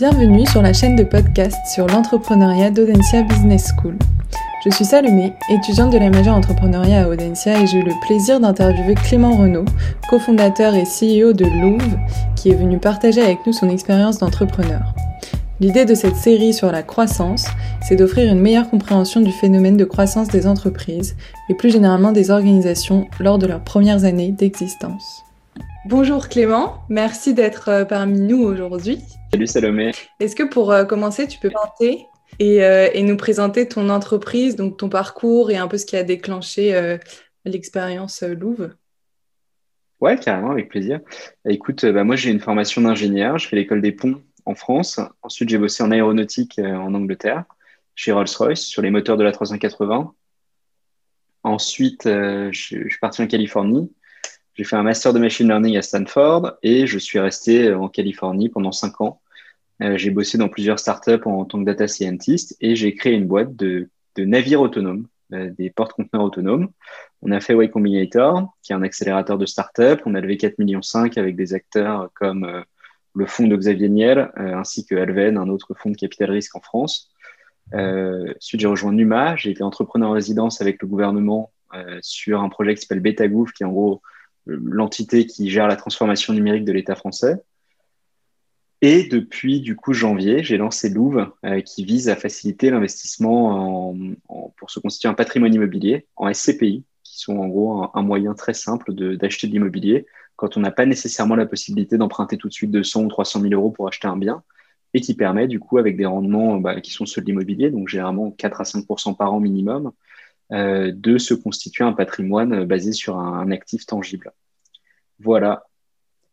Bienvenue sur la chaîne de podcast sur l'entrepreneuriat d'Audencia Business School. Je suis Salomé, étudiante de la majeure entrepreneuriat à Audencia et j'ai eu le plaisir d'interviewer Clément Renaud, cofondateur et CEO de Louvre, qui est venu partager avec nous son expérience d'entrepreneur. L'idée de cette série sur la croissance, c'est d'offrir une meilleure compréhension du phénomène de croissance des entreprises et plus généralement des organisations lors de leurs premières années d'existence. Bonjour Clément, merci d'être euh, parmi nous aujourd'hui. Salut Salomé. Est-ce que pour euh, commencer, tu peux présenter et, euh, et, nous présenter ton entreprise, donc ton parcours et un peu ce qui a déclenché l'expérience Louvre Ouais, carrément, avec plaisir. Écoute, bah, moi j'ai une formation d'ingénieur, je fais l'école des ponts en France. Ensuite, j'ai bossé en aéronautique euh, en Angleterre, chez Rolls-Royce, sur les moteurs de la 380. Ensuite, euh, je, suis parti en Californie. J'ai fait un master de machine learning à Stanford et je suis resté euh, en Californie pendant cinq ans. j'ai bossé dans plusieurs startups en, tant que data scientist et j'ai créé une boîte de, navires autonomes, des porte-conteneurs autonomes. On a fait Y Combinator, qui est un accélérateur de startups. On a levé 4,5 millions avec des acteurs comme le fonds de Xavier Niel, euh, ainsi que Alven, un autre fonds de capital risque en France. Euh, ensuite, j'ai rejoint Numa. J'ai été entrepreneur en résidence avec le gouvernement euh, sur un projet qui s'appelle Betagouv, qui est en gros l'entité qui gère la transformation numérique de l'État français. Et depuis du coup janvier, j'ai lancé Louvre, qui vise à faciliter l'investissement pour se constituer un patrimoine immobilier en SCPI, qui sont en gros un, moyen très simple d'acheter de l'immobilier quand on n'a pas nécessairement la possibilité d'emprunter tout de suite 200 ou 300 000 euros pour acheter un bien, et qui permet du coup, avec des rendements bah, qui sont ceux de l'immobilier, donc généralement 4 à 5% par an minimum, euh, de se constituer un patrimoine basé sur un, actif tangible. Voilà.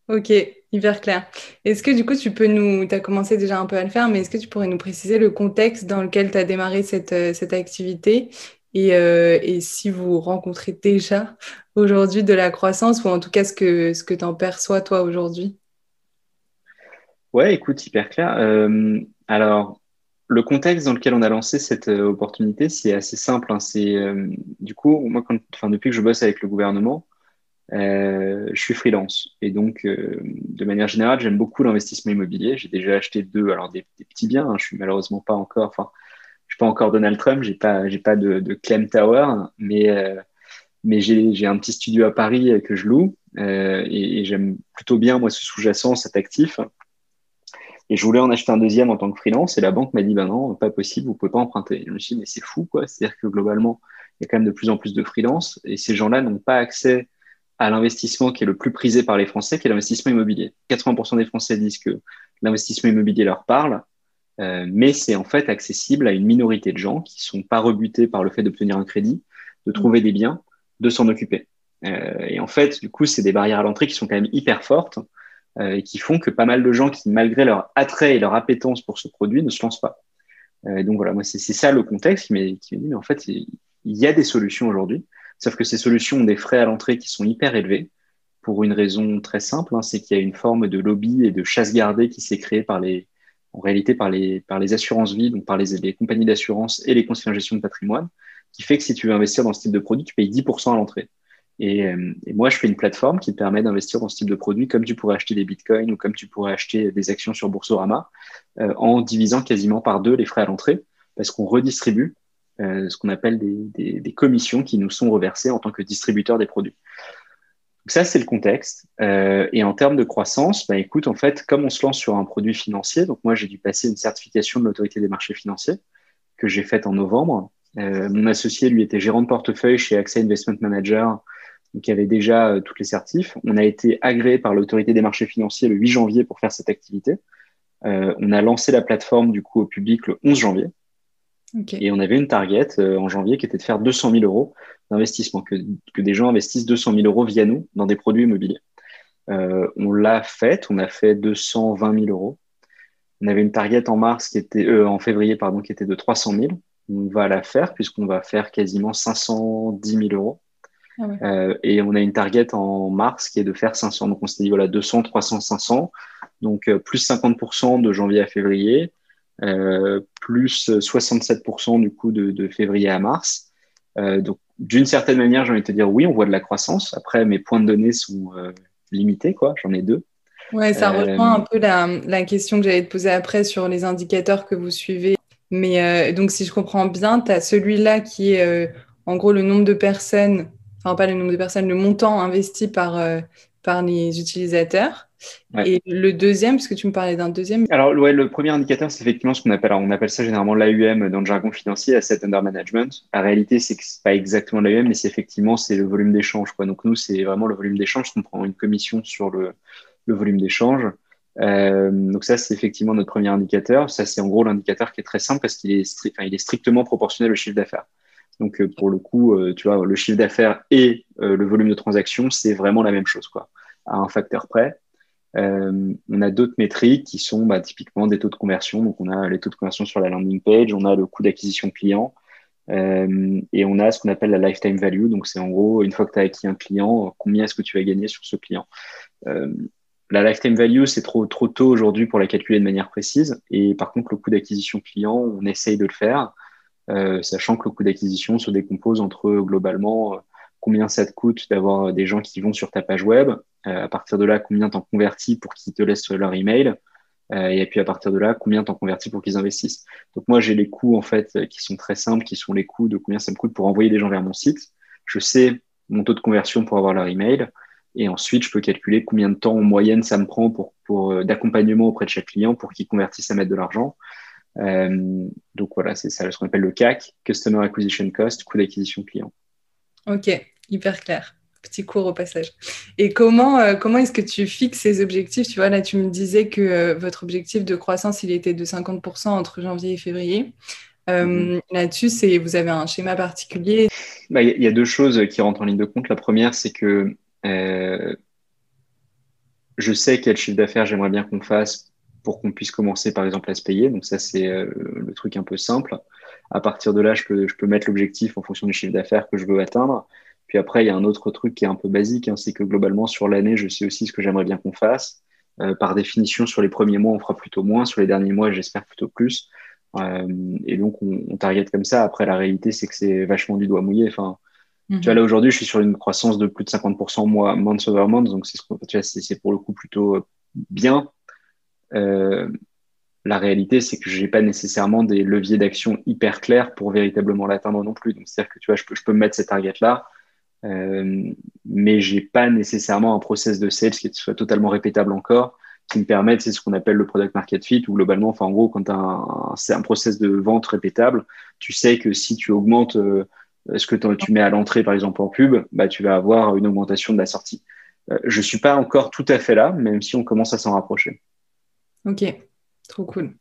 Ok, hyper clair. Est-ce que du coup, tu peux nous, tu as commencé déjà un peu à le faire, mais est-ce que tu pourrais nous préciser le contexte dans lequel tu as démarré cette, euh, cette activité euh, et, si vous rencontrez déjà aujourd'hui de la croissance, ou en tout cas ce que, ce que tu en perçois toi aujourd'hui? Ouais, écoute, hyper clair. Euh, alors, le contexte dans lequel on a lancé cette euh, opportunité, c'est assez simple. Hein. c'est du coup, moi, quand, depuis que je bosse avec le gouvernement, je suis freelance et donc, de manière générale, j'aime beaucoup l'investissement immobilier. J'ai déjà acheté deux, alors des, petits biens. Hein. je suis malheureusement pas encore, enfin, je suis pas encore Donald Trump, j'ai pas, j'ai pas de, de Clem Tower, mais, euh, mais j'ai, j'ai un petit studio à Paris que je loue euh, et, j'aime plutôt bien moi ce sous-jacent, cet actif. Et je voulais en acheter un deuxième en tant que freelance et la banque m'a dit bah non, pas possible, vous pouvez pas emprunter. je me suis dit mais c'est fou quoi, c'est-à-dire que globalement il y a quand même de plus en plus de freelance et ces gens-là n'ont pas accès à l'investissement qui est le plus prisé par les Français, qui est l'investissement immobilier. 80% des Français disent que l'investissement immobilier leur parle, euh, mais c'est en fait accessible à une minorité de gens qui sont pas rebutés par le fait d'obtenir un crédit, de trouver des biens, de s'en occuper. Euh, et en fait, du coup, c'est des barrières à l'entrée qui sont quand même hyper fortes et qui font que pas mal de gens qui, malgré leur attrait et leur appétence pour ce produit, ne se lancent pas. donc voilà, moi, c'est ça le contexte qui dit, mais en fait, il y a des solutions aujourd'hui, sauf que ces solutions ont des frais à l'entrée qui sont hyper élevés pour une raison très simple, hein, c'est qu'il y a une forme de lobby et de chasse gardée qui s'est créée par les, en réalité par les, par les assurances vie, donc par les, compagnies d'assurance et les conseillers en gestion de patrimoine, qui fait que si tu veux investir dans ce type de produit, tu payes 10% à l'entrée. Et, euh, et, moi, je fais une plateforme qui permet d'investir dans ce type de produit comme tu pourrais acheter des bitcoins ou comme tu pourrais acheter des actions sur Boursorama euh, en divisant quasiment par deux les frais à l'entrée parce qu'on redistribue euh, ce qu'on appelle des, commissions qui nous sont reversées en tant que distributeur des produits ça, c'est le contexte. Et en termes de croissance, bah, écoute, en fait, comme on se lance sur un produit financier, donc moi, j'ai dû passer une certification de l'autorité des marchés financiers que j'ai faite en novembre. Mon associé, lui, était gérant de portefeuille chez AXA Investment Manager, il avait déjà euh, toutes les certifs. On a été agréé par l'autorité des marchés financiers le 8 janvier pour faire cette activité. Euh, on a lancé la plateforme du coup au public le 11 janvier. Et on avait une target euh, en janvier qui était de faire 200 000 euros d'investissement, que, que, des gens investissent 200 000 euros via nous dans des produits immobiliers. On l'a fait, on a fait 220 000 euros. On avait une target en mars qui était en février pardon qui était de 300 000. On va la faire puisqu'on va faire quasiment 510 000 euros. Ah euh, et on a une target en mars qui est de faire 500. Donc on s'est dit voilà 200, 300, 500. Donc euh, plus 50% de janvier à février, euh, plus 67% du coup de, de, février à mars. Donc d'une certaine manière, j'ai envie de te dire oui, on voit de la croissance. Après, mes points de données sont limités, quoi. J'en ai deux. Ouais, ça rejoint un peu la, la question que j'allais te poser après sur les indicateurs que vous suivez. Mais donc, si je comprends bien, tu as celui-là qui est en gros le nombre de personnes, enfin pas le nombre de personnes, le montant investi par, par les utilisateurs. Et le deuxième, parce que tu me parlais d'un deuxième. Alors, ouais, le premier indicateur, c'est effectivement ce qu'on appelle, on appelle ça généralement l'AUM dans le jargon financier, Asset Under Management. La réalité, c'est pas exactement l'AUM, mais c'est effectivement, c'est le volume d'échange, quoi. Donc, nous, c'est vraiment le volume d'échange. On prend une commission sur le, le volume d'échange. Euh, donc ça, c'est effectivement notre premier indicateur. Ça, c'est en gros l'indicateur qui est très simple parce qu'il est, strict, enfin, il est strictement proportionnel au chiffre d'affaires. Donc euh, pour le coup, euh, tu vois, le chiffre d'affaires et euh, le volume de transaction, c'est vraiment la même chose, quoi, à un facteur près. On a d'autres métriques qui sont bah, typiquement des taux de conversion. Donc, on a les taux de conversion sur la landing page, on a le coût d'acquisition client et on a ce qu'on appelle la lifetime value. Donc, c'est en gros, une fois que tu as acquis un client, combien est-ce que tu vas gagner sur ce client? La lifetime value, c'est trop, trop tôt aujourd'hui pour la calculer de manière précise. Et par contre, le coût d'acquisition client, on essaye de le faire, sachant que le coût d'acquisition se décompose entre globalement combien ça te coûte d'avoir des gens qui vont sur ta page web, euh, à partir de là, combien t'en convertis pour qu'ils te laissent leur email, euh, et puis à partir de là, combien t'en convertis pour qu'ils investissent. Donc moi, j'ai les coûts en fait qui sont très simples, qui sont les coûts de combien ça me coûte pour envoyer des gens vers mon site. Je sais mon taux de conversion pour avoir leur email, et ensuite je peux calculer combien de temps en moyenne ça me prend pour, euh, d'accompagnement auprès de chaque client pour qu'ils convertissent à mettre de l'argent. Euh, donc voilà, c'est ça ce qu'on appelle le CAC, Customer Acquisition Cost, coût d'acquisition client. Ok, hyper clair. Petit cours au passage. Et comment, euh, comment est-ce que tu fixes ces objectifs? Tu vois, là, tu me disais que euh, votre objectif de croissance, il était de 50% entre janvier et février. Euh, mhm. Là-dessus, c'est, vous avez un schéma particulier? Bah, Il y, a deux choses qui rentrent en ligne de compte. La première, c'est que je sais quel chiffre d'affaires j'aimerais bien qu'on fasse pour qu'on puisse commencer, par exemple, à se payer. Donc ça, c'est le truc un peu simple. À partir de là, je peux, je peux mettre l'objectif en fonction du chiffre d'affaires que je veux atteindre. Puis après, il y a un autre truc qui est un peu basique, hein, c'est que globalement, sur l'année, je sais aussi ce que j'aimerais bien qu'on fasse. Euh, par définition, sur les premiers mois, on fera plutôt moins. Sur les derniers mois, j'espère plutôt plus. Euh, et donc, on, on target comme ça. Après, la réalité, c'est que c'est vachement du doigt mouillé. Enfin, Tu vois, mhm. là, aujourd'hui, je suis sur une croissance de plus de 50% mois, month over month. Donc, c'est pour le coup plutôt euh, bien. Euh, la réalité, c'est que j'ai pas nécessairement des leviers d'action hyper clairs pour véritablement l'atteindre non plus. Donc, c'est-à-dire que tu vois, je peux, je peux me mettre cette target-là, euh, mais j'ai pas nécessairement un process de sales qui soit totalement répétable encore, qui me permette, c'est ce qu'on appelle le product market fit, ou globalement, enfin, en gros, quand tu as un, process de vente répétable, tu sais que si tu augmentes euh, ce que tu mets à l'entrée, par exemple, en pub, bah, tu vas avoir une augmentation de la sortie. Euh, je suis pas encore tout à fait là, même si on commence à s'en rapprocher. Ok. Trop cool.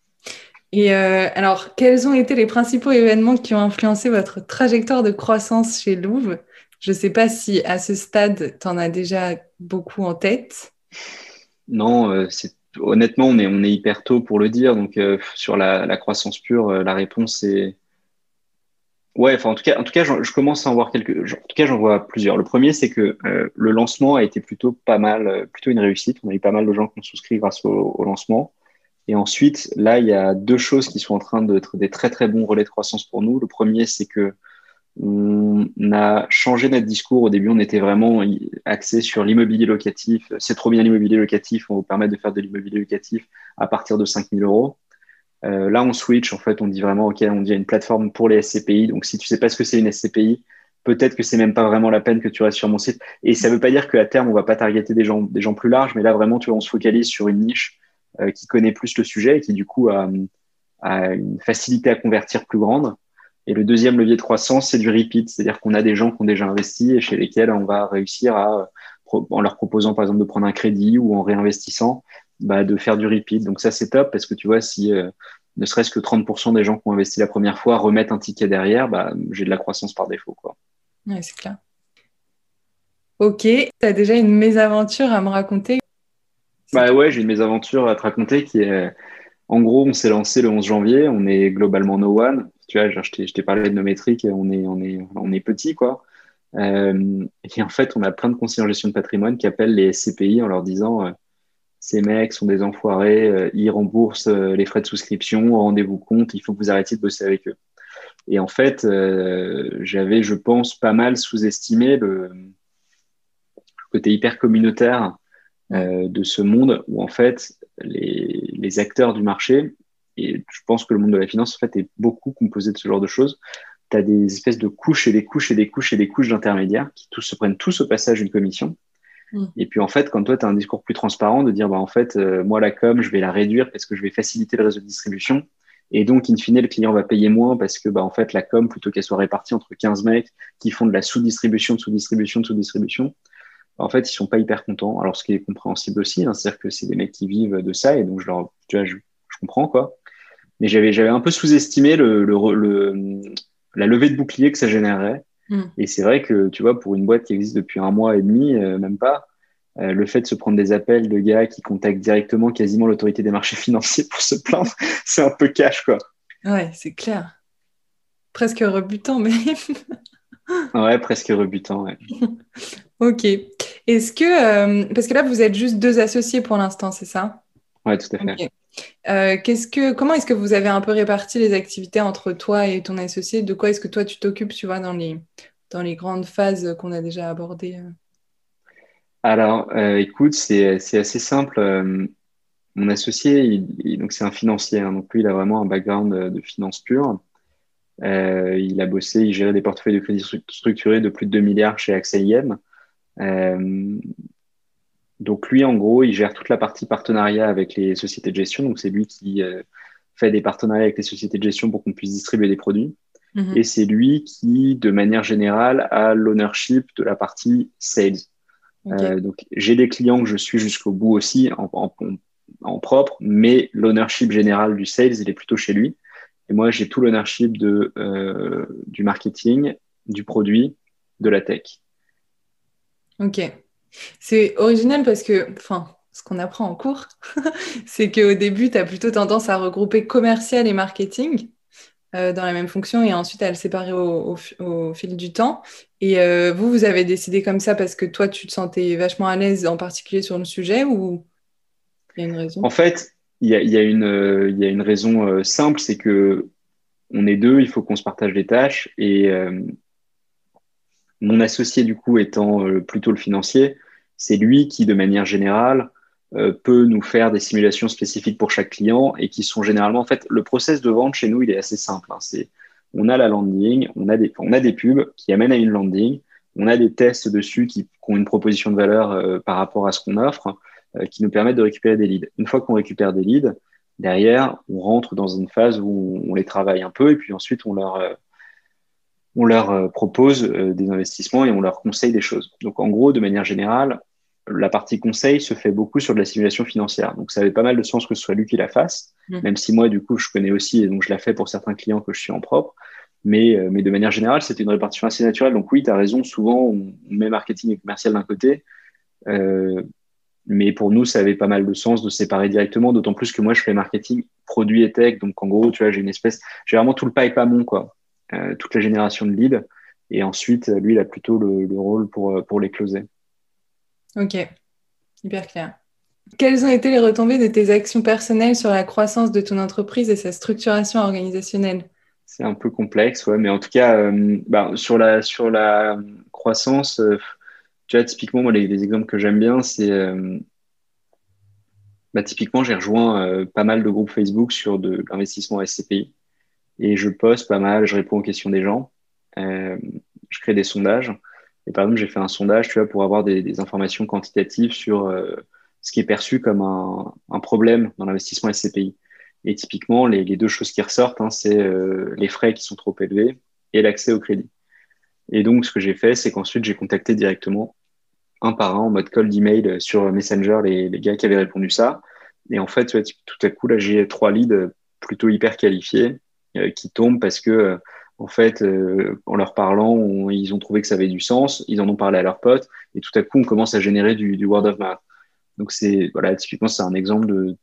Et euh, alors, quels ont été les principaux événements qui ont influencé votre trajectoire de croissance chez Louvre? Je ne sais pas si à ce stade, tu en as déjà beaucoup en tête. Non, euh, honnêtement, on est, hyper tôt pour le dire. Donc, euh, sur la, croissance pure, la réponse est. Ouais, enfin, en tout cas, en tout cas je, commence à en voir quelques. En tout cas, j'en vois plusieurs. Le premier, c'est que le lancement a été plutôt pas mal, plutôt une réussite. On a eu pas mal de gens qui ont souscrit grâce au lancement. Et ensuite, là, il y a deux choses qui sont en train d'être des très très bons relais de croissance pour nous. Le premier, c'est que on a changé notre discours. Au début, on était vraiment axé sur l'immobilier locatif. C'est trop bien l'immobilier locatif. On vous permettre de faire de l'immobilier locatif à partir de 5000 euros. Euh, là, on switch. En fait, on dit vraiment, OK, on dit une plateforme pour les SCPI. Donc, si tu sais pas ce que c'est une SCPI, peut-être que c'est même pas vraiment la peine que tu restes sur mon site. Et ça veut pas dire qu'à terme, on va pas targeter des gens, plus larges. Mais là, vraiment, tu vois, on se focalise sur une niche euh, qui connaît plus le sujet et qui du coup a, une facilité à convertir plus grande. Et le deuxième levier de croissance, c'est du repeat, c'est-à-dire qu'on a des gens qui ont déjà investi et chez lesquels on va réussir à, en leur proposant par exemple de prendre un crédit ou en réinvestissant, bah, de faire du repeat. Donc ça, c'est top parce que tu vois, si euh, ne serait-ce que 30% des gens qui ont investi la première fois remettent un ticket derrière, bah, j'ai de la croissance par défaut. Quoi. Ouais, c'est clair. Ok, tu as déjà une mésaventure à me raconter? Bah ouais, j'ai une mésaventure à te raconter qui est, en gros, on s'est lancé le 11 janvier, on est globalement no one. Tu vois, je t'ai parlé de nos métriques, on est, on est, on est petit, quoi. Euh, et en fait, on a plein de conseillers en gestion de patrimoine qui appellent les SCPI en leur disant euh, ces mecs sont des enfoirés, euh, ils remboursent les frais de souscription, rendez-vous compte, il faut que vous arrêtiez de bosser avec eux. Et en fait, j'avais, je pense, pas mal sous-estimé le côté hyper communautaire de ce monde où en fait les, acteurs du marché, et je pense que le monde de la finance en fait est beaucoup composé de ce genre de choses, tu as des espèces de couches et des couches et des couches et des couches d'intermédiaires qui tous se prennent tous au passage d'une commission. Mm. Et puis en fait, quand toi, tu as un discours plus transparent de dire, bah, en fait, euh, moi, la com, je vais la réduire parce que je vais faciliter le réseau de distribution. Et donc, in fine, le client va payer moins parce que, bah, en fait, la com, plutôt qu'elle soit répartie entre 15 mecs qui font de la sous-distribution, de sous-distribution, de sous-distribution, bah, en fait, ils sont pas hyper contents. Alors, ce qui est compréhensible aussi, hein, c'est-à-dire que c'est des mecs qui vivent de ça et donc je leur, tu vois, je, comprends quoi. Mais j'avais, j'avais un peu sous-estimé le, le, le, la levée de bouclier que ça générerait. Mm. Et c'est vrai que, tu vois, pour une boîte qui existe depuis un mois et demi, euh, même pas, euh, le fait de se prendre des appels de gars qui contactent directement quasiment l'autorité des marchés financiers pour se plaindre, c'est un peu cash, quoi. Ouais, c'est clair. Presque rebutant, mais. ouais, presque rebutant, ouais. ok. Est-ce que. Euh, parce que là, vous êtes juste deux associés pour l'instant, c'est ça? Ouais, tout à fait. Euh, comment est-ce que vous avez un peu réparti les activités entre toi et ton associé? De quoi est-ce que toi tu t'occupes, tu vois, dans les, dans les grandes phases qu'on a déjà abordées euh? Alors, euh, écoute, c'est, assez simple. mon associé, donc c'est un financier, hein, donc lui, il a vraiment un background de, finance pure. il a bossé, il gérait des portefeuilles de crédit structurés de plus de 2 milliards chez AXA IM. Donc lui, en gros, il gère toute la partie partenariat avec les sociétés de gestion. Donc c'est lui qui euh, fait des partenariats avec les sociétés de gestion pour qu'on puisse distribuer des produits. Mhm. Et c'est lui qui, de manière générale, a l'ownership de la partie sales. Euh, donc j'ai des clients que je suis jusqu'au bout aussi en, en, en propre, mais l'ownership général du sales, il est plutôt chez lui. Et moi, j'ai tout l'ownership de euh, du marketing, du produit, de la tech. Ok. C'est original parce que, enfin, ce qu'on apprend en cours, c'est qu'au début, tu as plutôt tendance à regrouper commercial et marketing euh, dans la même fonction et ensuite à le séparer au, fil du temps. Et euh, vous, vous avez décidé comme ça parce que toi, tu te sentais vachement à l'aise, en particulier sur le sujet, ou il y a une raison? En fait, il y euh, y a, une raison simple, c'est que on est deux, il faut qu'on se partage les tâches et mon associé, du coup, étant plutôt le financier, c'est lui qui, de manière générale, euh, peut nous faire des simulations spécifiques pour chaque client et qui sont généralement, en fait, le process de vente chez nous, il est assez simple. Hein. c'est, on a la landing, on a des, pubs qui amènent à une landing, on a des tests dessus qui, ont une proposition de valeur euh, par rapport à ce qu'on offre, euh, qui nous permettent de récupérer des leads. Une fois qu'on récupère des leads, derrière, on rentre dans une phase où on, les travaille un peu et puis ensuite on leur on leur propose des investissements et on leur conseille des choses. Donc en gros, de manière générale, la partie conseil se fait beaucoup sur de la simulation financière. Donc, ça avait pas mal de sens que ce soit lui qui la fasse, mm. même si moi, du coup, je connais aussi et donc je la fais pour certains clients que je suis en propre. Mais, euh, mais de manière générale, c'était une répartition assez naturelle. Donc, oui, tu as raison, souvent, on, met marketing et commercial d'un côté. Euh, mais pour nous, ça avait pas mal de sens de séparer directement, d'autant plus que moi, je fais marketing, produit et tech. Donc, en gros, tu vois, j'ai une espèce, j'ai vraiment tout le pipe à mon, quoi. Euh, toute la génération de leads. Et ensuite, lui, il a plutôt le, le rôle pour, pour les closer. Ok, hyper clair. Quelles ont été les retombées de tes actions personnelles sur la croissance de ton entreprise et sa structuration organisationnelle? C'est un peu complexe, ouais, mais en tout cas, euh, bah, sur, la, sur la croissance, euh, tu vois, typiquement, moi, les, exemples que j'aime bien, c'est euh, bah, typiquement, j'ai rejoint pas mal de groupes Facebook sur de l'investissement SCPI et je poste pas mal, je réponds aux questions des gens, je crée des sondages. Et par exemple, j'ai fait un sondage, tu vois, pour avoir des, informations quantitatives sur euh, ce qui est perçu comme un, problème dans l'investissement SCPI. Et typiquement, les, deux choses qui ressortent, hein, c'est euh, les frais qui sont trop élevés et l'accès au crédit. Et donc, ce que j'ai fait, c'est qu'ensuite, j'ai contacté directement un par un en mode call d'email sur Messenger les, gars qui avaient répondu ça. Et en fait, tout à coup, là, j'ai trois leads plutôt hyper qualifiés euh, qui tombent parce que en fait, euh, en leur parlant, ils ont trouvé que ça avait du sens, ils en ont parlé à leurs potes, et tout à coup, on commence à générer du, du word of mouth. Donc, c'est, voilà, typiquement, c'est un exemple de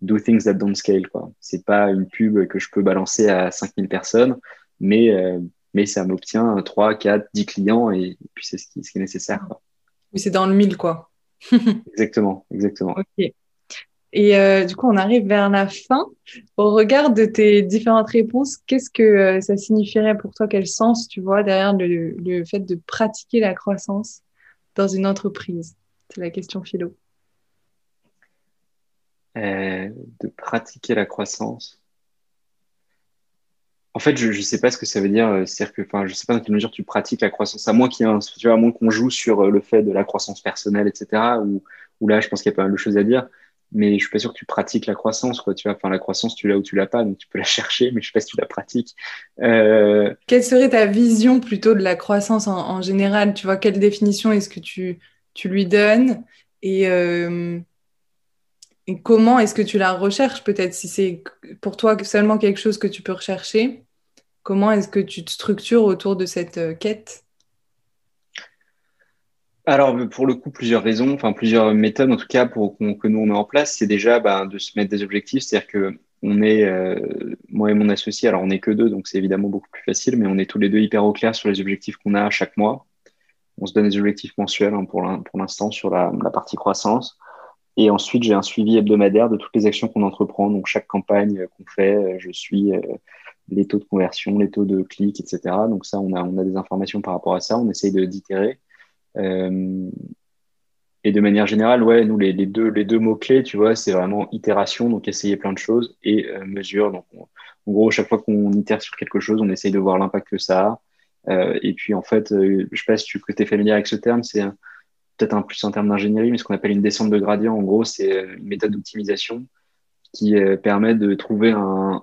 do things that don't scale, quoi. C'est pas une pub que je peux balancer à 5000 personnes, mais, euh, mais ça m'obtient 3, 4, 10 clients, et, puis c'est ce qui, ce qui est nécessaire, quoi. Oui, c'est dans le mille, quoi. exactement, exactement. Ok. Et euh, du coup, on arrive vers la fin. Au regard de tes différentes réponses, qu'est-ce que euh, ça signifierait pour toi? Quel sens tu vois derrière le, fait de pratiquer la croissance dans une entreprise? C'est la question philo. de pratiquer la croissance. En fait, je ne sais pas ce que ça veut dire. C'est-à-dire que, enfin, je sais pas dans quelle mesure tu pratiques la croissance. À moins qu'il tu vois, à moins qu'on joue sur le fait de la croissance personnelle, etc. Ou là, je pense qu'il y a pas mal de choses à dire mais je suis pas sûr que tu pratiques la croissance, quoi. Tu la croissance, tu l'as ou tu l'as pas, donc tu peux la chercher, mais je sais pas si tu la pratiques. Euh... Quelle serait ta vision plutôt de la croissance en, général? Tu vois, quelle définition est-ce que tu, lui donnes? Et, euh... et comment est-ce que tu la recherches Peut-être si c'est pour toi seulement quelque chose que tu peux rechercher, comment est-ce que tu te structures autour de cette euh, quête? Alors, pour le coup, plusieurs raisons, enfin plusieurs méthodes en tout cas pour que nous on met en place, c'est déjà bah, de se mettre des objectifs, c'est-à-dire que on est euh, moi et mon associé, alors on n'est que deux, donc c'est évidemment beaucoup plus facile, mais on est tous les deux hyper au clair sur les objectifs qu'on a chaque mois. On se donne des objectifs mensuels hein, pour l'instant sur la, partie croissance. Et ensuite, j'ai un suivi hebdomadaire de toutes les actions qu'on entreprend. Donc, chaque campagne qu'on fait, euh, je suis euh, les taux de conversion, les taux de clics, etc. Donc, ça, on a, on a des informations par rapport à ça. On essaye d'itérer. Euh, et de manière générale, ouais, nous, les, deux, les deux mots-clés, tu vois, c'est vraiment itération, donc essayer plein de choses, et euh, mesure. Donc, en gros, chaque fois qu'on itère sur quelque chose, on essaye de voir l'impact que ça a. Euh, et puis, en fait, je sais pas si tu es familier avec ce terme, c'est peut-être un plus un terme d'ingénierie, mais ce qu'on appelle une descente de gradient. En gros, c'est une méthode d'optimisation qui permet de trouver un,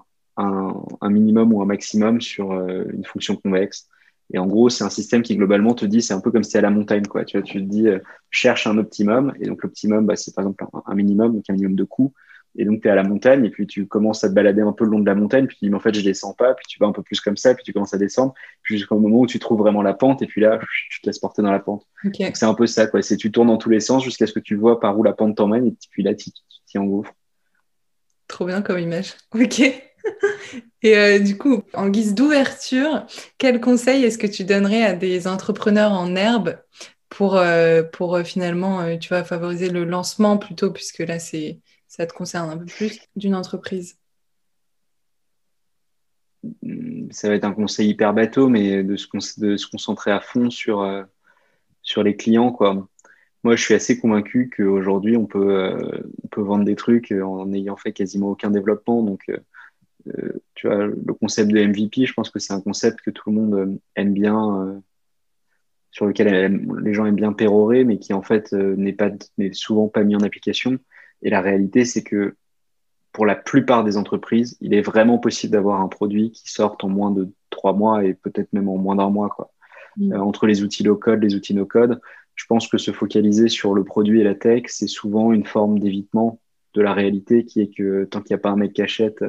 minimum ou un maximum sur une fonction convexe. Et en gros, c'est un système qui globalement te dit, c'est un peu comme si c'était à la montagne, quoi. Tu vois, tu te dis, euh, cherche un optimum. Et donc, l'optimum, bah, c'est par exemple un, minimum, donc un minimum de coûts. Et donc, tu es à la montagne, et puis tu commences à te balader un peu le long de la montagne, puis tu dis, mais en fait, je descends pas, puis tu vas un peu plus comme ça, puis tu commences à descendre, puis jusqu'au moment où tu trouves vraiment la pente, et puis là, tu te laisses porter dans la pente. C'est un peu ça, quoi. C'est tu tournes dans tous les sens jusqu'à ce que tu vois par où la pente t'emmène, et puis là, tu t'y engouffres. Trop bien comme image. Ok. Et euh, du coup, en guise d'ouverture, quel conseil est-ce que tu donnerais à des entrepreneurs en herbe pour, euh, pour euh, finalement, tu favoriser le lancement plutôt, puisque là, c'est, ça te concerne un peu plus d'une entreprise? Ça va être un conseil hyper bateau, mais de se, concentrer à fond sur, sur les clients, quoi. Moi, je suis assez convaincu qu'aujourd'hui, on peut, on peut vendre des trucs en n'ayant fait quasiment aucun développement. Donc, tu vois, le concept de MVP, je pense que c'est un concept que tout le monde euh, aime bien, euh, sur lequel les gens aiment bien pérorer, mais qui en fait n'est pas, n'est souvent pas mis en application. Et la réalité, c'est que pour la plupart des entreprises, il est vraiment possible d'avoir un produit qui sorte en moins de trois mois et peut-être même en moins d'un mois. Quoi. Mm. entre les outils low-code, les outils no-code, je pense que se focaliser sur le produit et la tech, c'est souvent une forme d'évitement de la réalité qui est que tant qu'il n'y a pas un mec qui achète,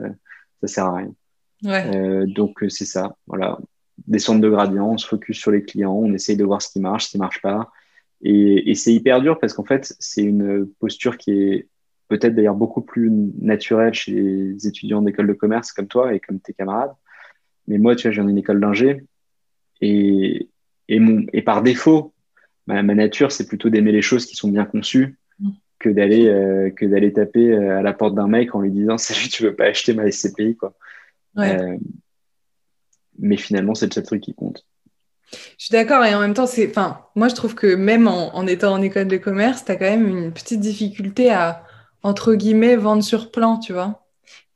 ça sert à rien. Euh, donc euh, c'est ça, voilà. Descendre de gradient, on se focus sur les clients, on essaye de voir ce qui marche, ce qui marche pas. Et, et c'est hyper dur parce qu'en fait, c'est une posture qui est peut-être d'ailleurs beaucoup plus naturelle chez les étudiants d'école de commerce comme toi et comme tes camarades. Mais moi, tu vois, j'ai une école d'ingé et, et, mon, et par défaut, ma, ma nature, c'est plutôt d'aimer les choses qui sont bien conçues que d'aller euh, que d'aller taper euh, à la porte d'un mec en lui disant salut tu veux pas acheter ma SCPI quoi. Euh, mais finalement c'est le seul truc qui compte. Je suis d'accord et en même temps c'est enfin moi je trouve que même en, en étant en école de commerce tu as quand même une petite difficulté à entre guillemets vendre sur plan tu vois.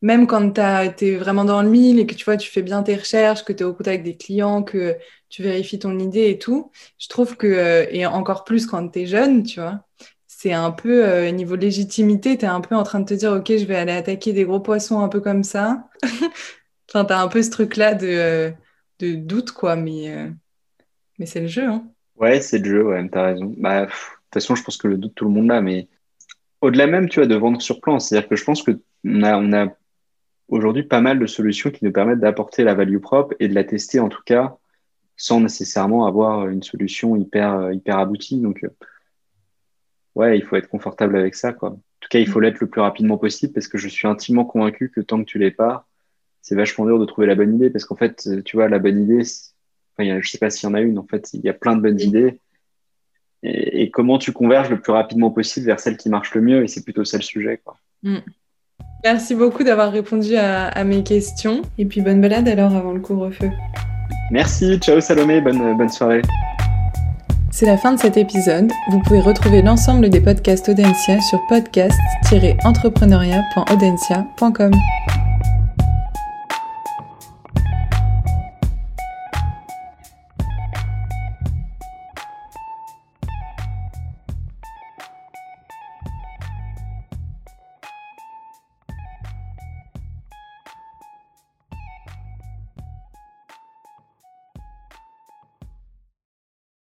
Même quand tu es vraiment dans le mille et que tu vois tu fais bien tes recherches que tu es au contact avec des clients que tu vérifies ton idée et tout je trouve que et encore plus quand tu es jeune tu vois c'est un peu, euh, niveau légitimité, tu es un peu en train de te dire, OK, je vais aller attaquer des gros poissons un peu comme ça. enfin, tu as un peu ce truc-là de, euh, de doute, quoi, mais, euh, mais c'est le jeu. Hein. Ouais, c'est le jeu, ouais, tu as raison. Bah, de toute façon, je pense que le doute, tout le monde l'a, mais au-delà même, tu vois, de vendre sur plan, c'est-à-dire que je pense qu'on a, on a aujourd'hui pas mal de solutions qui nous permettent d'apporter la value propre et de la tester, en tout cas, sans nécessairement avoir une solution hyper, hyper aboutie. Donc, ouais, il faut être confortable avec ça, quoi. En tout cas, il faut l'être le plus rapidement possible parce que je suis intimement convaincu que tant que tu l'es pas, c'est vachement dur de trouver la bonne idée parce qu'en fait, tu vois, la bonne idée, enfin, je sais pas s'il y en a une, en fait, il y a plein de bonnes idées. Et, comment tu converges le plus rapidement possible vers celle qui marche le mieux et c'est plutôt ça le sujet, quoi. Mm. Merci beaucoup d'avoir répondu à, à, mes questions et puis bonne balade alors avant le couvre-feu. Merci, ciao Salomé, bonne, bonne soirée. C'est la fin de cet épisode. Vous pouvez retrouver l'ensemble des podcasts Audencia sur podcast-entrepreneuriat.audencia.com.